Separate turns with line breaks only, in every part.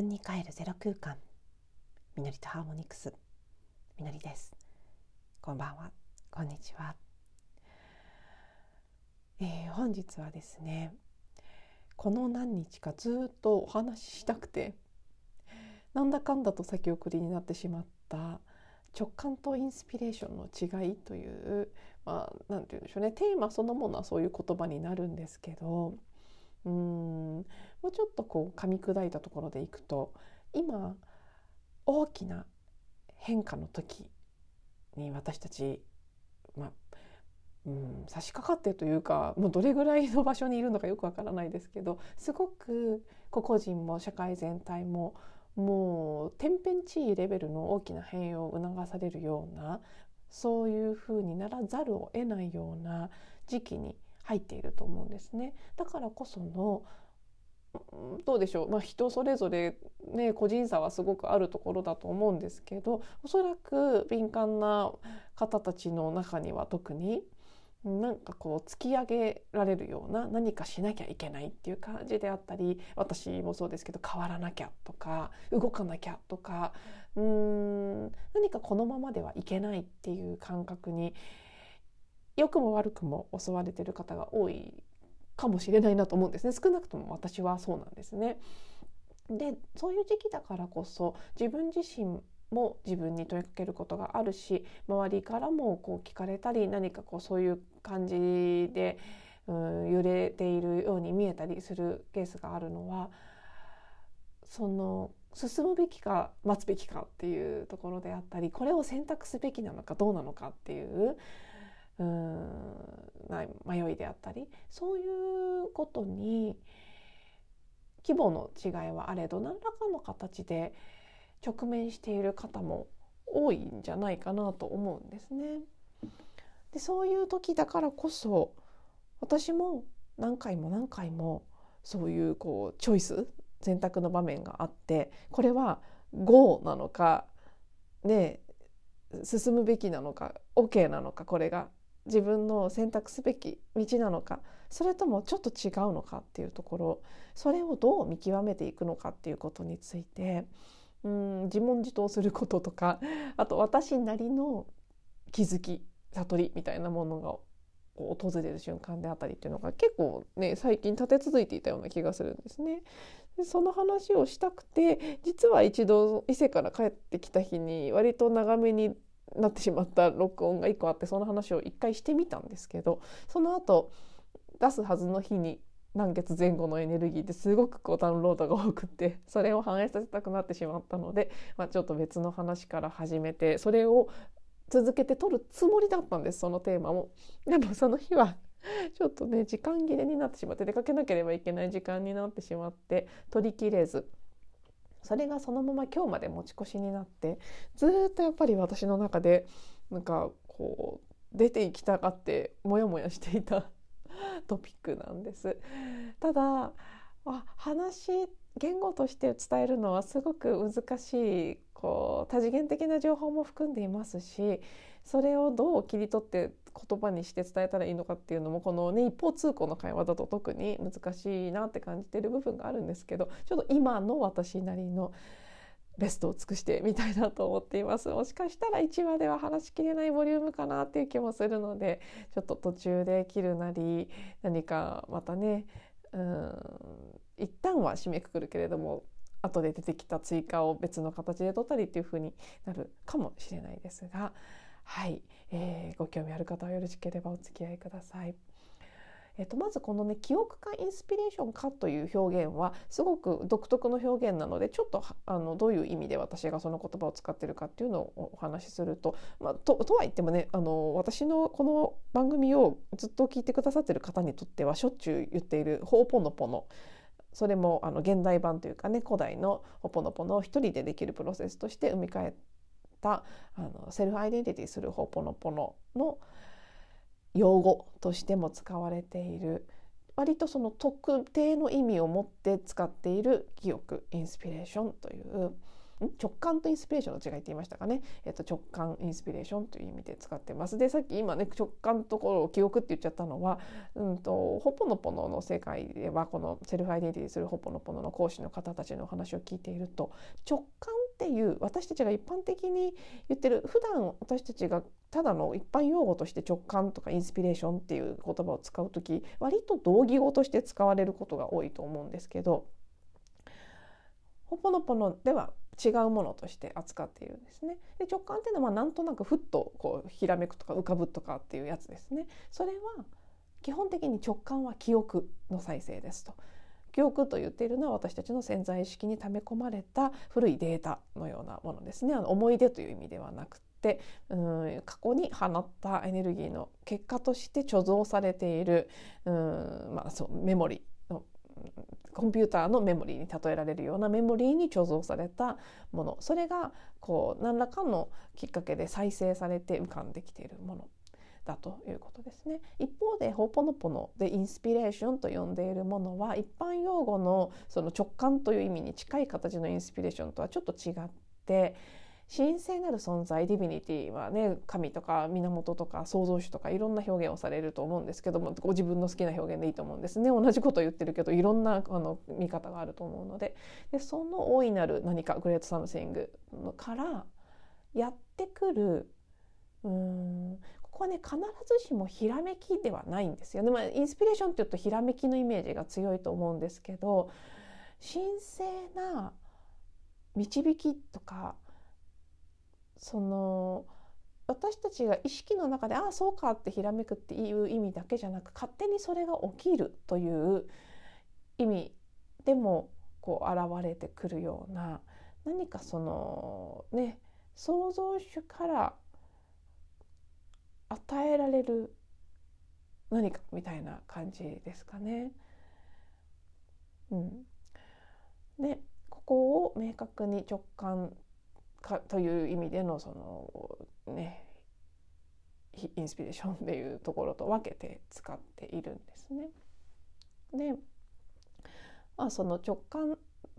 分に帰るゼロ空間。みのりとハーモニクス。みのりです。こんばんは。こんにちは、えー、本日はですねこの何日かずっとお話ししたくてなんだかんだと先送りになってしまった直感とインスピレーションの違いというまあ何て言うんでしょうね。テーマそのものはそういう言葉になるんですけどうん。もうちょっとこう噛み砕いたところでいくと今大きな変化の時に私たち、まあうん、差し掛かってというかもうどれぐらいの場所にいるのかよくわからないですけどすごく個々人も社会全体ももう天変地異レベルの大きな変容を促されるようなそういうふうにならざるを得ないような時期に入っていると思うんですね。だからこそのどうでしょう、まあ、人それぞれ、ね、個人差はすごくあるところだと思うんですけどおそらく敏感な方たちの中には特になんかこう突き上げられるような何かしなきゃいけないっていう感じであったり私もそうですけど変わらなきゃとか動かなきゃとかうん何かこのままではいけないっていう感覚に良くも悪くも襲われてる方が多いかもしれないなと思うんですね少なくとも私はそうなんですね。でそういう時期だからこそ自分自身も自分に問いかけることがあるし周りからもこう聞かれたり何かこうそういう感じで、うん、揺れているように見えたりするケースがあるのはその進むべきか待つべきかっていうところであったりこれを選択すべきなのかどうなのかっていううん迷いであったりそういうことに規模の違いはあれど何らかの形で直面している方も多いんじゃないかなと思うんですね。でそういう時だからこそ私も何回も何回もそういうこうチョイス選択の場面があってこれは GO なのかね進むべきなのか OK なのかこれが自分の選択すべき道なのかそれともちょっと違うのかっていうところそれをどう見極めていくのかっていうことについてうん自問自答することとかあと私なりの気づき悟りみたいなものが訪れる瞬間であったりっていうのが結構ね最近立て続いていたような気がするんですね。でその話をしたくて実は一度伊勢から帰ってきた日に割と長めになってしまった録音が1個あってその話を1回してみたんですけどその後出すはずの日に満月前後のエネルギーですごくこうダウンロードが多くてそれを反映させたくなってしまったので、まあ、ちょっと別の話から始めてそれを続けて撮るつもりだったんですそのテーマも。でもその日はちょっとね時間切れになってしまって出かけなければいけない時間になってしまって取りきれずそれがそのまま今日まで持ち越しになってずっとやっぱり私の中でなんかこう出ていきたがってモヤモヤしていた トピックなんです。ただ話言語として伝えるのはすごく難しいこう多次元的な情報も含んでいますしそれをどう切り取って言葉にして伝えたらいいのかっていうのもこのね一方通行の会話だと特に難しいなって感じている部分があるんですけどちょっと今の私なりのベストを尽くしてみたいなと思っています。もしかしたら1話では話しきれないボリュームかなっていう気もするのでちょっと途中で切るなり何かまたねうん一旦は締めくくるけれども後で出てきた追加を別の形で取ったりっていう風になるかもしれないですがはい、えー、ご興味ある方はよろしければお付き合いください。えっと、まずこのね記憶かインスピレーションかという表現はすごく独特の表現なのでちょっとあのどういう意味で私がその言葉を使ってるかっていうのをお話しすると、まあ、ととは言ってもねあの私のこの番組をずっと聞いてくださってる方にとってはしょっちゅう言っている「ほうぽのぽの」それもあの現代版というかね古代のほぽのぽのを一人でできるプロセスとして生み変えたあの Self Identity through ホポノポノの用語としても使われている割とその特定の意味を持って使っている記憶インスピレーションという直感とインスピレーションの違いって言いましたかね、えっと、直感インスピレーションという意味で使ってます。でさっき今ね直感のところを記憶って言っちゃったのは、うんと、ホポノポノの世界ではこの Self Identity through ホポノポノの講師の方たちのお話を聞いていると直感っていう私たちが一般的に言ってる普段私たちがただの一般用語として直感とかインスピレーションっていう言葉を使う時割と同義語として使われることが多いと思うんですけどほぽのぽのでは違うものとして扱っているんですね。で直感っていうのはなんとなくふっとこうひらめくとか浮かぶとかっていうやつですね。それは基本的に直感は記憶の再生ですと。記憶と言っているのは私たちの潜在意識に溜め込まれた古いデータのようなものですね。あの思い出という意味ではなくてうん過去に放ったエネルギーの結果として貯蔵されているうん、まあ、そうメモリコンピューターのメモリーに例えられるようなメモリーに貯蔵されたもの。それがこう何らかのきっかけで再生されて浮かんできているものだということですね。一方でホーポノポノでインスピレーションと呼んでいるものは一般用語のその直感という意味に近い形のインスピレーションとはちょっと違って神聖なる存在 Divinity はね神とか源とか創造主とかいろんな表現をされると思うんですけどもご自分の好きな表現でいいと思うんですね。同じこと言ってるけどいろんなあの見方があると思うので。でその大いなる何か Great Something からやってくるうんここはね必ずしもひらめきではないんですよね、まあ、インスピレーションっていうとひらめきのイメージが強いと思うんですけど神聖な導きとかその私たちが意識の中でああそうかってひらめくっていう意味だけじゃなく勝手にそれが起きるという意味でもこう現れてくるような何かそのね創造主から与えられる何かみたいな感じですかね。うん、でここを明確に直感かという意味でのそのねインスピレーションっていうところと分けて使っているんですね。で、まあ、その直感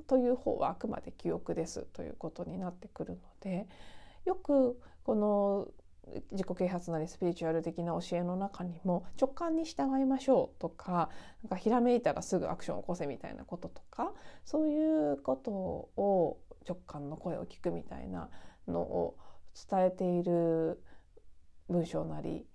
という方はあくまで記憶ですということになってくるのでよくこの自己啓発なりスピリチュアル的な教えの中にも直感に従いましょうとかなんかひらめいたらすぐアクションを起こせみたいなこととかそういうことを直感の声を聞くみたいなのを伝えている文章なり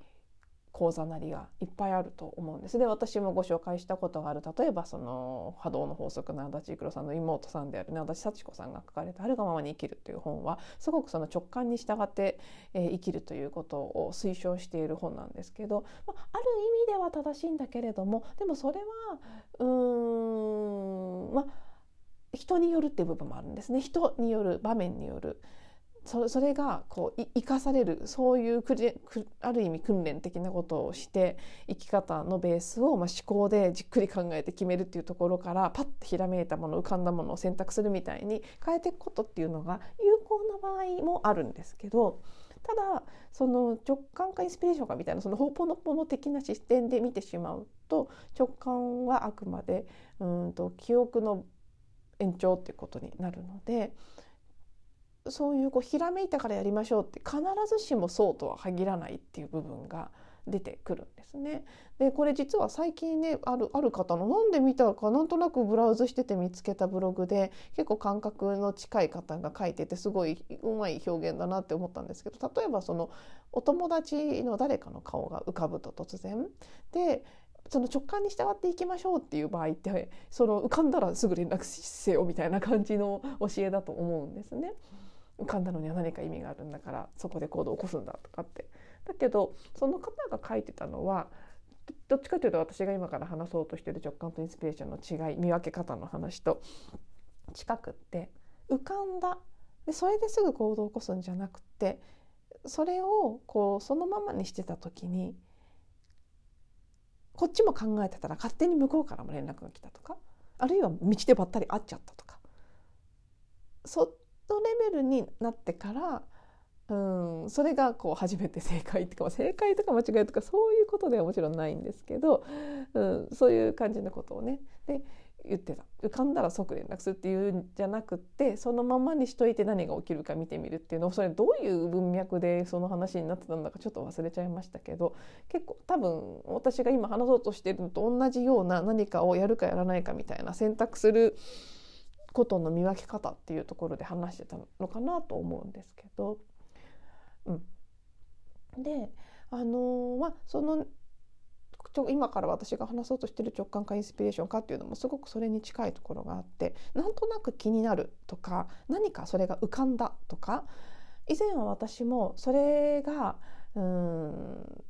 講座なりがいっぱいあると思うんです。で私もご紹介したことがある例えばその波動の法則の足立育さんの妹さんであるね足立幸子さんが書かれた「あるがままに生きる」という本はすごくその直感に従って、えー、生きるということを推奨している本なんですけど、まあ、ある意味では正しいんだけれどもでもそれはうーんまあ人によるっていう部分もあるんですね。人による場面による。それがこう生かされるそういうある意味訓練的なことをして生き方のベースを、まあ、思考でじっくり考えて決めるっていうところからパッとひらめいたもの浮かんだものを選択するみたいに変えていくことっていうのが有効な場合もあるんですけどただその直感かインスピレーションかみたいなそのほぽのぽの的な視点で見てしまうと直感はあくまでうんと記憶の延長っていうことになるのでそういうこうひらめいたからやりましょうって必ずしもそうとは限らないっていう部分が出てくるんですね。でこれ実は最近ねあるある方のなんで見たかなんとなくブラウズしてて見つけたブログで結構感覚の近い方が書いててすごいうまい表現だなって思ったんですけど例えばそのお友達の誰かの顔が浮かぶと突然でその直感に従っていきましょうっていう場合ってその浮かんだらすぐ連絡せよみたいな感じの教えだと思うんですね。浮かんだのには何か意味があるんだからそこで行動を起こすんだとかって。だけどその方が書いてたのはどっちかというと私が今から話そうとしている直感とインスピレーションの違い見分け方の話と近くって浮かんだでそれですぐ行動を起こすんじゃなくてそれをこうそのままにしてた時にこっちも考えてたら勝手に向こうからも連絡が来たとかあるいは道でばったり会っちゃったとか。そっとレベルになってからうんそれがこう初めて正解とか正解とか間違いとかそういうことではもちろんないんですけど、うん、そういう感じのことをね。で言ってた浮かんだら即連絡するっていうんじゃなくってそのままにしといて何が起きるか見てみるっていうのをそれどういう文脈でその話になってたんだかちょっと忘れちゃいましたけど結構多分私が今話そうとしてるのと同じような何かをやるかやらないかみたいな選択することの見分け方っていうところで話してたのかなと思うんですけど。うん、であのまあその今から私が話そうとしてる直感かインスピレーションかっていうのもすごくそれに近いところがあってなんとなく気になるとか何かそれが浮かんだとか以前は私もそれがうん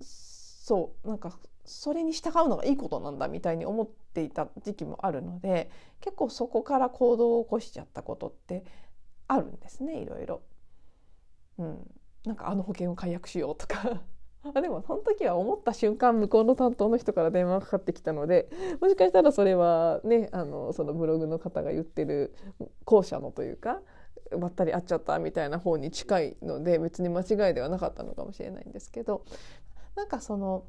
そうなんかそれに従うのがいいことなんだみたいに思っていた時期もあるので結構そこから行動を起こしちゃったことってあるんですねいろいろ。うん、なんかあの保険を解約しようとかあでもその時は思った瞬間向こうの担当の人から電話かかってきたのでもしかしたらそれはねあのそのブログの方が言ってる後者のというかばったり会っちゃったみたいな方に近いので別に間違いではなかったのかもしれないんですけどなんかその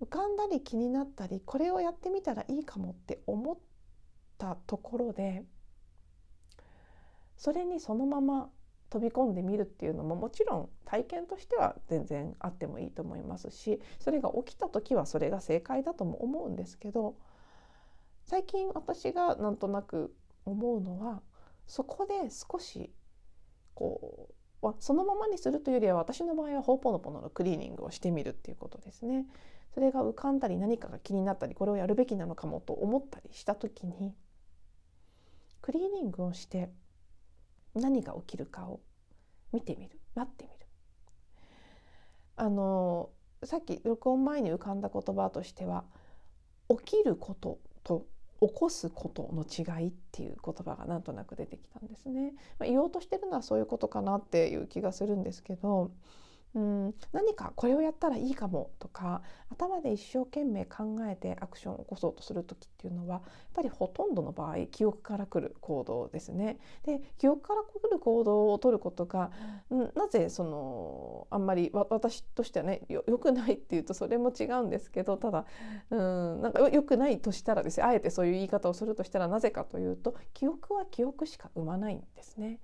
浮かんだり気になったりこれをやってみたらいいかもって思ったところでそれにそのまま飛び込んでみるっていうのももちろん体験としては全然あってもいいと思いますしそれが起きた時はそれが正解だとも思うんですけど最近私がなんとなく思うのはそこで少しこうそのままにするというよりは私の場合はホーポノポノのクリーニングをしてみるっていうことですね。それが浮かんだり何かが気になったりこれをやるべきなのかもと思ったりした時にクリーニングをして何が起きるかを見てみる待ってみるあのさっき録音前に浮かんだ言葉としては起きることと起こすことの違いっていう言葉がなんとなく出てきたんですね。まあ、言おうとしてるのはそういうことかなっていう気がするんですけどうん何かこれをやったらいいかもとか頭で一生懸命考えてアクションを起こそうとする時っていうのはやっぱりほとんどの場合記憶からくる行動ですね。で記憶からくる行動をとることが、うん、なぜそのあんまり私としてはねよくないっていうとそれも違うんですけどただうんなんかよくないとしたらですねあえてそういう言い方をするとしたらなぜかというと記憶は記憶しか生まないんですね。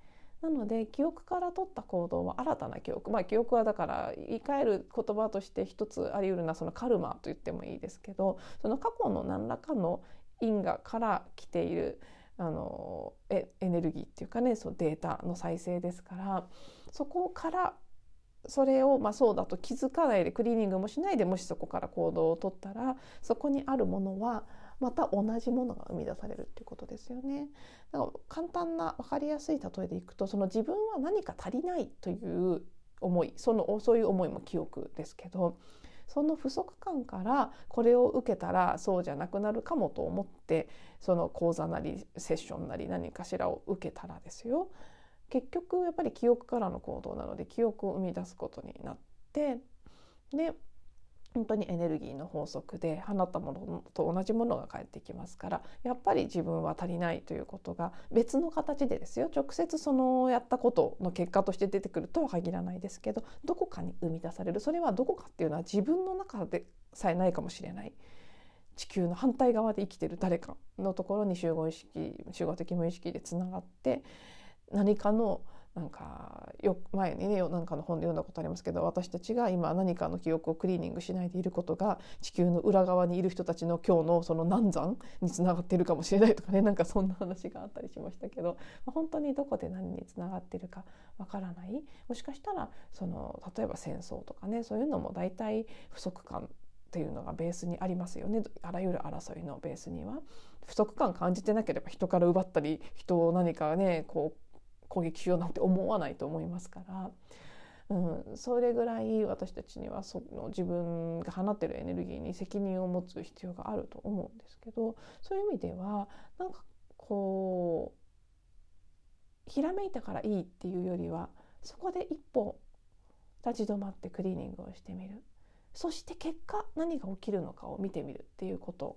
なので記憶から取った行動は新たな記憶。まあ記憶はだから言い換える言葉として一つあり得るなそのカルマと言ってもいいですけどその過去の何らかの因果から来ているあのエネルギーっていうかねそのデータの再生ですからそこからそれをまあそうだと気づかないでクリーニングもしないでもしそこから行動をとったらそこにあるものはまた同じものが生み出されるっていうことですよね。だから簡単な分かりやすい例えでいくとその自分は何か足りないという思いそのそういう思いも記憶ですけどその不足感からこれを受けたらそうじゃなくなるかもと思ってその講座なりセッションなり何かしらを受けたらですよ結局やっぱり記憶からの行動なので記憶を生み出すことになってで本当にエネルギーの法則で放ったものと同じものが返ってきますからやっぱり自分は足りないということが別の形でですよ直接そのやったことの結果として出てくるとは限らないですけどどこかに生み出されるそれはどこかっていうのは自分の中でさえないかもしれない。地球の反対側で生きてる誰かのところに集合意識集合的無意識でつながって何かのなんかよ前にねなんかの本で読んだことありますけど私たちが今何かの記憶をクリーニングしないでいることが地球の裏側にいる人たちの今日のその難産につながっているかもしれないとかねなんかそんな話があったりしましたけど、本当にどこで何につながっているかわからないもしかしたらその例えば戦争とかねそういうのも大体不足感っていうのがベースにありますよねあらゆる争いのベースには。不足感感じてなければ人から奪ったり人を何かねこう攻撃しようなんて思わないと思いますから。うん、それぐらい私たちにはその自分が放ってるエネルギーに責任を持つ必要があると思うんですけどそういう意味ではなんかこうひらめいたからいいっていうよりはそこで一歩立ち止まってクリーニングをしてみるそして結果何が起きるのかを見てみるっていうこと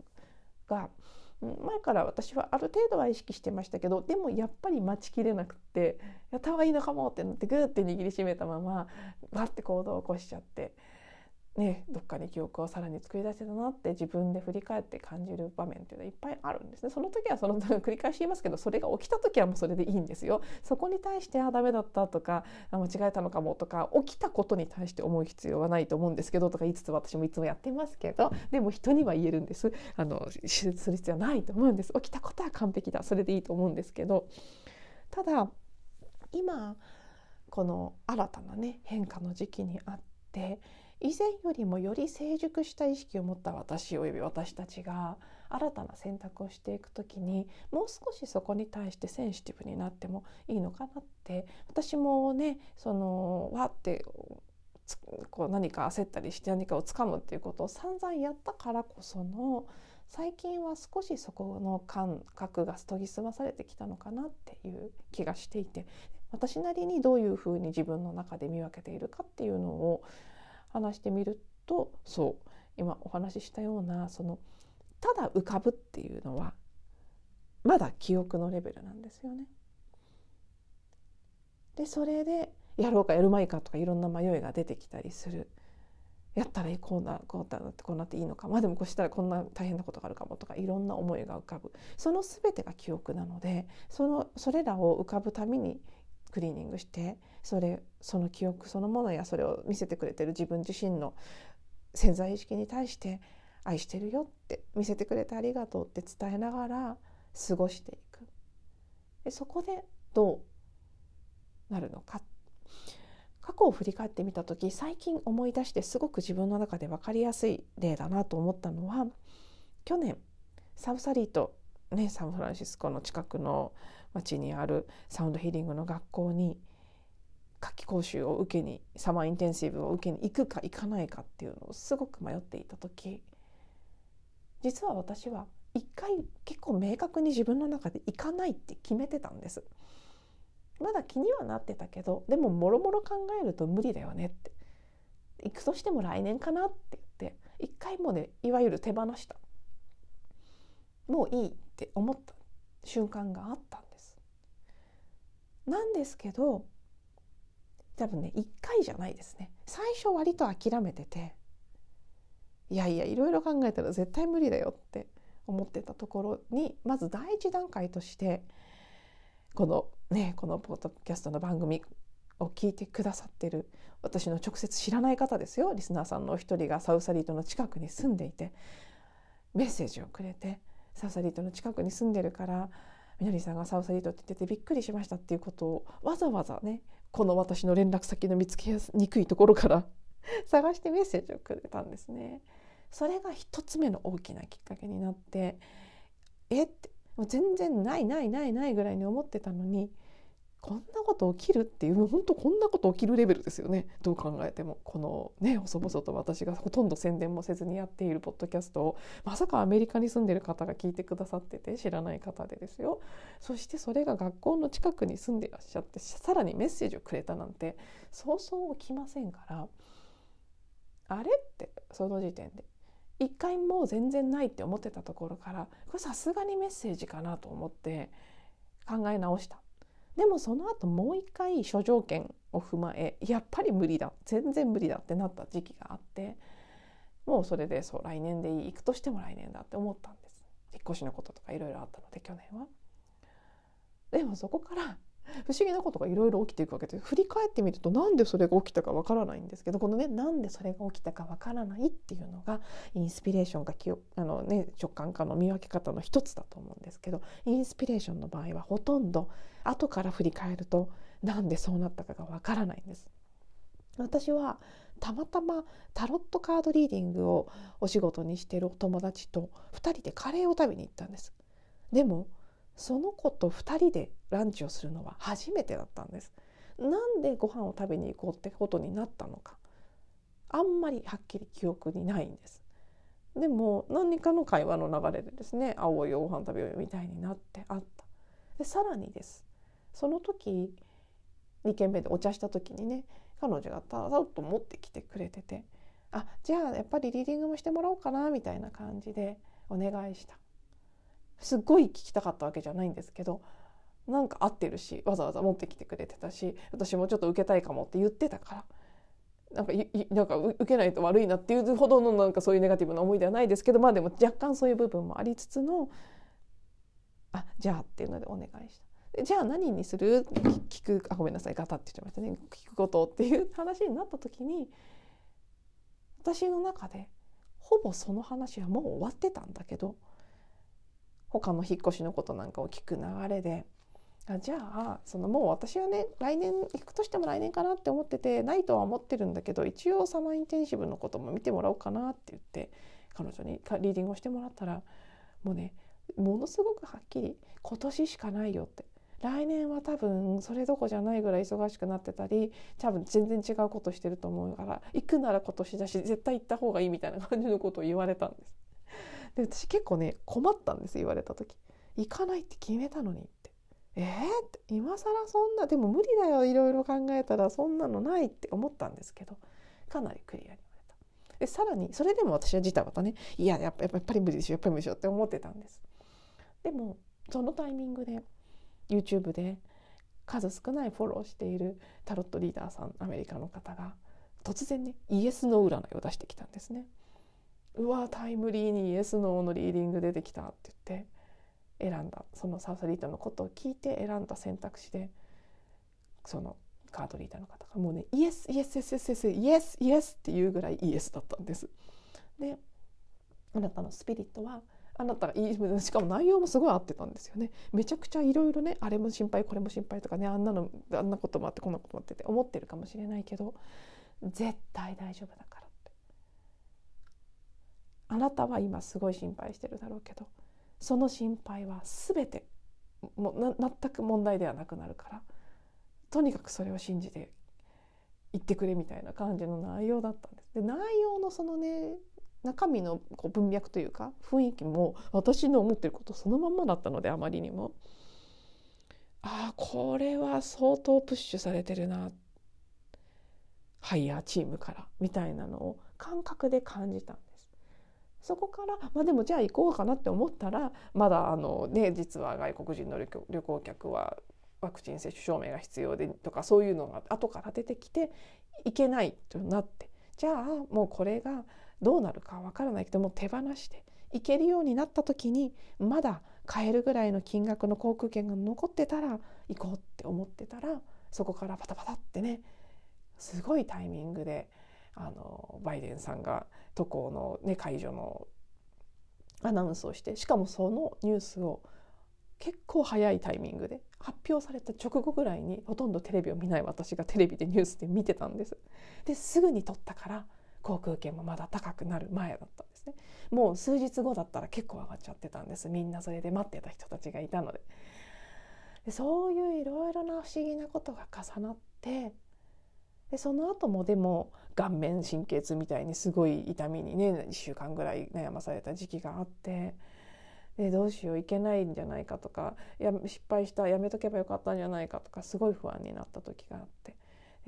が前から私はある程度は意識してましたけどでもやっぱり待ちきれなくってやった方がいいのかもってなってグーって握りしめたままバッて行動を起こしちゃって。ね、どっかに記憶をさらに作り出せたなって自分で振り返って感じる場面っていうのはいっぱいあるんですね。その時はその繰り返し言いますけどそれが起きた時はもうそれでいいんですよ。そこに対してあダメだったとか間違えたのかもとか起きたことに対して思う必要はないと思うんですけどとか言いつつ私もいつもやってますけどでも人には言えるんです。あの手術する必要はないと思うんです。起きたことは完璧だ。それでいいと思うんですけど。ただ今この新たなね変化の時期にあって以前よりもより成熟した意識を持った私および私たちが新たな選択をしていく時にもう少しそこに対してセンシティブになってもいいのかなって私もねそのわってこう何か焦ったりして何かをつかむっていうことを散々やったからこその最近は少しそこの感覚が研ぎ澄まされてきたのかなっていう気がしていて私なりにどういうふうに自分の中で見分けているかっていうのを話してみるとそう今お話ししたようなそのただ浮かぶっていうのはまだ記憶のレベルなんですよね。でそれでやろうかやるまいかとかいろんな迷いが出てきたりする。やったらこうなこうなってこうなっていいのか。まあでもこうしたらこんな大変なことがあるかもとかいろんな思いが浮かぶ。その全てが記憶なのでそのそれらを浮かぶためにクリーニングしてそれその記憶そのものやそれを見せてくれてる自分自身の潜在意識に対して愛してるよって見せてくれてありがとうって伝えながら過ごしていく。でそこでどうなるのか。過去を振り返ってみた時最近思い出してすごく自分の中で分かりやすい例だなと思ったのは去年サウサリート、ね、サンフランシスコの近くの町にあるサウンドヒーリングの学校に夏季講習を受けにサマーインテンシブを受けに行くか行かないかっていうのをすごく迷っていた時実は私は一回結構明確に自分の中で行かないって決めてたんです。まだ気にはなってたけどでももろもろ考えると無理だよねって。行くとしても来年かなって言って一回もねいわゆる手放した。もういいって思った瞬間があったんです。なんですけど多分ね1回じゃないですね。最初割と諦めてていやいやいろいろ考えたら絶対無理だよって思ってたところにまず第一段階としてこのねこのポッドキャストの番組を聞いてくださってる私の直接知らない方ですよ。リスナーさんのお一人がサウサリートの近くに住んでいてメッセージをくれてサウサリートの近くに住んでるからみのりさんがサウサリートって言っててびっくりしましたっていうことをわざわざねこの私の連絡先の見つけにくいところから 探してメッセージをくれたんですね。それが一つ目の大きなきっかけになってえって全然ないないないないぐらいに思ってたのにこんなこと起きるっていう本当こんなこと起きるレベルですよね。どう考えても。このね細々と私がほとんど宣伝もせずにやっているポッドキャストを。まさかアメリカに住んでる方が聞いてくださってて知らない方でですよ。そしてそれが学校の近くに住んでらっしゃってさらにメッセージをくれたなんてそうそう起きませんから。あれってその時点で。一回もう全然ないって思ってたところからこれさすがにメッセージかなと思って考え直した。でもその後もう一回諸条件を踏まえやっぱり無理だ全然無理だってなった時期があってもうそれでそう来年でいい行くとしても来年だって思ったんです引っ越しのこととかいろいろあったので去年は。でもそこから不思議なことがいろいろ起きていくわけで振り返ってみるとなんでそれが起きたかわからないんですけどこのねなんでそれが起きたかわからないっていうのがインスピレーションかあの、ね、直感かの見分け方の一つだと思うんですけどインスピレーションの場合はほとんど後から振り返るとなんでそうなったかがわからないんです。私はたまたまタロットカードリーディングをお仕事にしてるお友達と2人でカレーを食べに行ったんです。でもその子と2人でランチをするのは初めてだったんです。なんでご飯を食べに行こうってことになったのかあんまりはっきり記憶にないんです。でも何かの会話の流れでですね「青いご飯食べようよ」みたいになってあった。でさらにですその時2軒目でお茶した時にね彼女がただっと持ってきてくれてて「あじゃあやっぱりリーディングもしてもらおうかな」みたいな感じでお願いした。すっごい聞きたかったわけじゃないんですけどなんか合ってるしわざわざ持ってきてくれてたし私もちょっと受けたいかもって言ってたからなんかなんか受けないと悪いなっていうほどのなんかそういうネガティブな思いではないですけどまあでも若干そういう部分もありつつのあじゃあっていうのでお願いした。じゃあ何にする聞くあごめんなさいガタって言っちゃいましたね聞くことっていう話になった時に私の中でほぼその話はもう終わってたんだけど他の引っ越しのことなんかを聞く流れであじゃあそのもう私はね来年行くとしても来年かなって思っててないとは思ってるんだけど一応サマーインテンシブのことも見てもらおうかなって言って彼女にリーディングをしてもらったらもうねものすごくはっきり今年しかないよって来年は多分それどこじゃないぐらい忙しくなってたり多分全然違うことしてると思うから行くなら今年だし絶対行った方がいいみたいな感じのことを言われたんです。で私結構ね困ったんです言われた時。行かないって決めたのにってえー、って今更そんなでも無理だよいろいろ考えたらそんなのないって思ったんですけどかなりクリアに言われた。でさらにそれでも私はジタバタねいややっぱやっぱり無理でしょやっぱり無理でしょって思ってたんです。でもそのタイミングで YouTube で数少ないフォローしているタロットリーダーさんアメリカの方が突然ねイエスの占いを出してきたんですね。うわタイムリーにイエスノーのリーディング出てきたって言って選んだ。そのサウスリートのことを聞いて選んだ選択肢でそのカードリーダーの方がもうねイエスイエスイエスイエスイエスイエスイエスっていうぐらいイエスだったんです。であなたのスピリットはあなたがいいしかも内容もすごい合ってたんですよね。めちゃくちゃいろいろねあれも心配これも心配とかねあんなのあんなこともあってこんなこともあってって思ってるかもしれないけど絶対大丈夫だから。あなたは今すごい心配してるだろうけどその心配は全てもう全く問題ではなくなるからとにかくそれを信じて言ってくれみたいな感じの内容だったんです。で内容のそのね中身のこう文脈というか雰囲気も私の思ってることそのまんまだったのであまりにも。ああこれは相当プッシュされてるな。ハイヤーチームからみたいなのを感覚で感じたんそこからまあでもじゃあ行こうかなって思ったらまだあのね実は外国人の旅行客はワクチン接種証明が必要でとかそういうのが後から出てきていけないとなって。じゃあもうこれがどうなるかわからないけども手放して行けるようになった時にまだ買えるぐらいの金額の航空券が残ってたら行こうって思ってたらそこからパタパタってねすごいタイミングであのバイデンさんが渡航の、ね、解除のアナウンスをしてしかもそのニュースを結構早いタイミングで発表された直後ぐらいにほとんどテレビを見ない私がテレビでニュースで見てたんです。ですぐに撮ったから航空券もまだ高くなる前だったんですね。もう数日後だったら結構上がっちゃってたんですみんなそれで待ってた人たちがいたので。でそういういろいろな不思議なことが重なってでその後もでも顔面神経痛みたいにすごい痛みにね1週間ぐらい悩まされた時期があってでどうしよういけないんじゃないかとかや失敗したやめとけばよかったんじゃないかとかすごい不安になった時があって。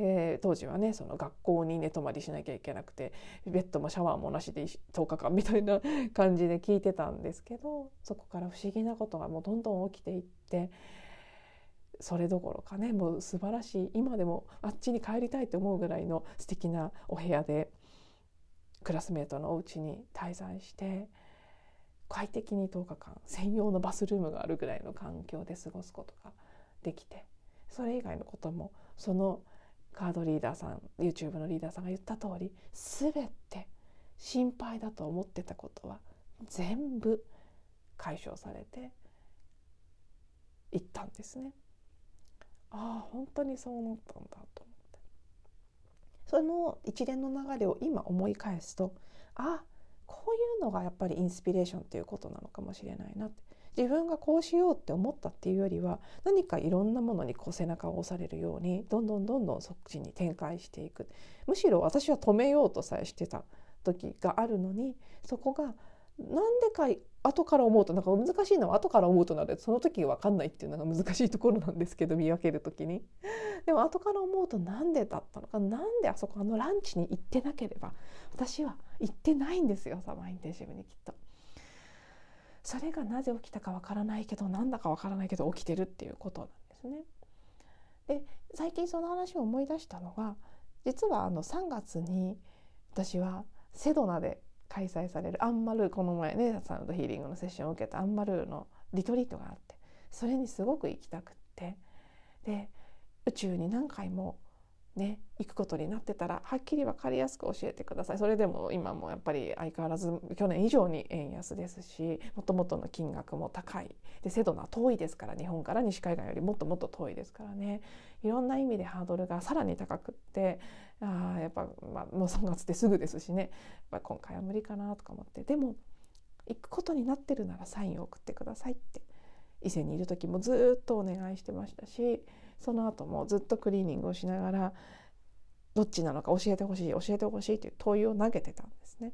えー、当時はねその学校に寝泊まりしなきゃいけなくてベッドもシャワーもなしで10日間みたいな感じで聞いてたんですけどそこから不思議なことがもうどんどん起きていってそれどころかねもう素晴らしい今でもあっちに帰りたいと思うぐらいの素敵なお部屋でクラスメートのお家に滞在して快適に10日間専用のバスルームがあるぐらいの環境で過ごすことができてそれ以外のこともそのカードリーダーさん YouTube のリーダーさんが言った通り全て心配だと思ってたことは全部解消されていったんですね。ああ本当にそうなったんだと思って。その一連の流れを今思い返すとあこういうのがやっぱりインスピレーションっていうことなのかもしれないなって。自分がこうしようって思ったっていうよりは何かいろんなものにこう背中を押されるようにどんどんどんどんそっちに展開していく。むしろ私は止めようとさえしてた時があるのにそこがなんでか後から思うとなんか難しいのは後から思うとなるその時分かんないっていうのが難しいところなんですけど見分ける時にでも後から思うとなんでだったのかなんであそこあのランチに行ってなければ私は行ってないんですよサマーインテンシブにきっと。それがなぜ起きたかわからないけどなんだかわからないけど起きてるっていうことなんですね。で最近その話を思い出したのが実はあの3月に私はセドナで開催される。アンマルーこの前ねサウンドヒーリングのセッションを受けたアンマルーのリトリートがあってそれにすごく行きたくって。で宇宙に何回もね行くことになってたらはっきり分かりやすく教えてください。それでも今もやっぱり相変わらず去年以上に円安ですしもともとの金額も高い。でセドナ遠いですから日本から西海岸よりもっともっと遠いですからね。いろんな意味でハードルがさらに高くってあやっぱ、まあ、もう3月ってすぐですしね。やっぱ今回は無理かなとか思って。でも行くことになってるならサインを送ってくださいって。伊勢にいる時もずっとお願いしてましたしその後もずっとクリーニングをしながらどっちなのか教えてほしい教えてほしいという問いを投げてたんですね。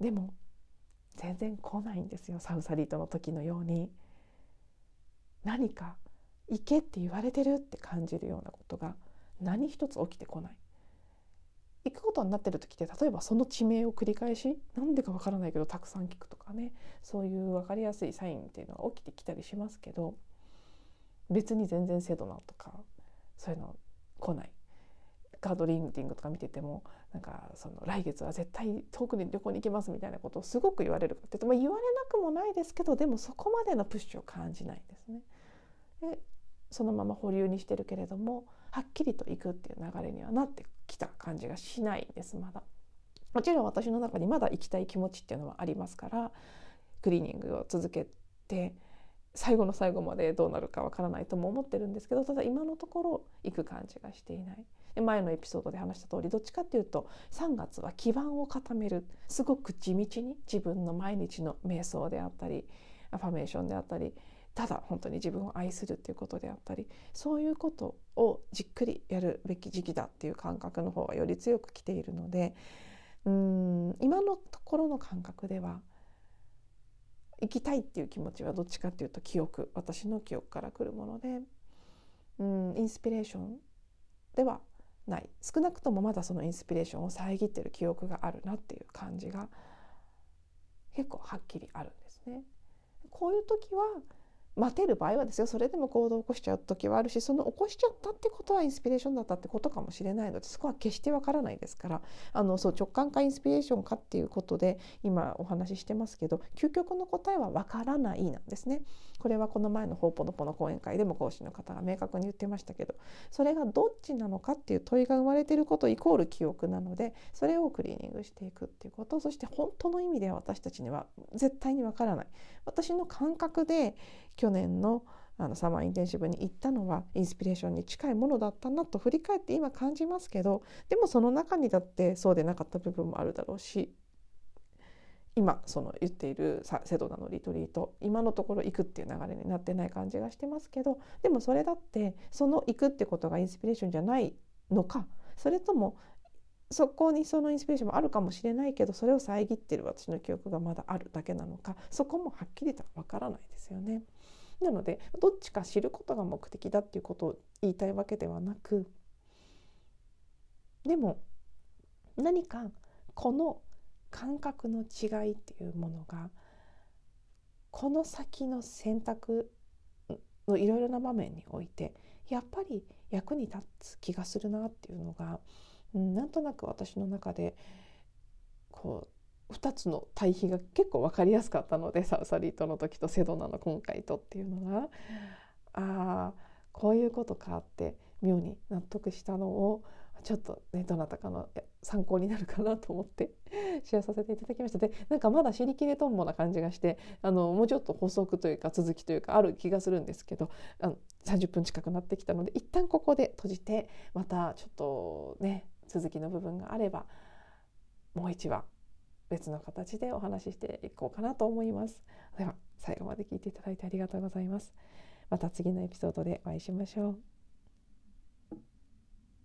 でも全然来ないんですよサウサリートの時のように何か行けって言われてるって感じるようなことが何一つ起きてこない行くことになってる時って例えばその地名を繰り返しなんでかわからないけどたくさん聞くとかねそういう分かりやすいサインっていうのが起きてきたりしますけど別に全然セドナとかそういうの来ないガードリンディングとか見ててもなんかその来月は絶対遠くに旅行に行きますみたいなことをすごく言われるかって言って、まあ、言われなくもないですけどでもそこまでのプッシュを感じないんですね。でそのまま保留にしてるけれどもはっきりと行くっていう流れにはなってきた感じがしないんですまだ。もちろん私の中にまだ行きたい気持ちっていうのはありますからクリーニングを続けて最後の最後までどうなるかわからないとも思ってるんですけどただ今のところ行く感じがしていない。前のエピソードで話した通りどっちかっていうと3月は基盤を固めるすごく地道に自分の毎日の瞑想であったりアファメーションであったりただ本当に自分を愛するっていうことであったりそういうことをじっくりやるべき時期だっていう感覚の方がより強くきているのでうん今のところの感覚では行きたいっていう気持ちはどっちかっていうと記憶私の記憶からくるものでうんインスピレーションではない少なくともまだそのインスピレーションを遮ってる記憶があるなっていう感じが結構はっきりあるんですね。こういう時は待てる場合はですよそれでも行動を起こしちゃう時はあるしその起こしちゃったってことはインスピレーションだったってことかもしれないのでそこは決してわからないですからあのそう直感かインスピレーションかっていうことで今お話ししてますけど究極の答えはわからないなんですね。これはこの前の「ほうぽのぽ」の講演会でも講師の方が明確に言ってましたけどそれがどっちなのかっていう問いが生まれてることイコール記憶なのでそれをクリーニングしていくっていうことそして本当の意味では私たちには絶対にわからない。私の感覚で去年のあのサマーインテンシブに行ったのはインスピレーションに近いものだったなと振り返って今感じますけどでもその中にだってそうでなかった部分もあるだろうし今その言っているさセドナのリトリート今のところ行くっていう流れになってない感じがしてますけどでもそれだってその行くってことがインスピレーションじゃないのかそれともそこにそのインスピレーションもあるかもしれないけどそれを遮ってる私の記憶がまだあるだけなのかそこもはっきりとわからないですよね。なのでどっちか知ることが目的だっていうことを言いたいわけではなくでも何かこの感覚の違いっていうものがこの先の選択のいろいろな場面においてやっぱり役に立つ気がするなっていうのが、うん、なんとなく私の中でこう2つの対比が結構分かりやすかったのでサウサリートの時とセドナの今回とっていうのが。ああこういうことかって妙に納得したのをちょっとねどなたかの参考になるかなと思って シェアさせていただきましたでなんかまだ知りきれとんぼな感じがしてあのもうちょっと補足というか続きというかある気がするんですけどあの30分近くなってきたので一旦ここで閉じてまたちょっとね続きの部分があればもう一話別の形でお話ししていこうかなと思います。では最後まで聞いていただいてありがとうございます。また次のエピソードでお会いしましょう。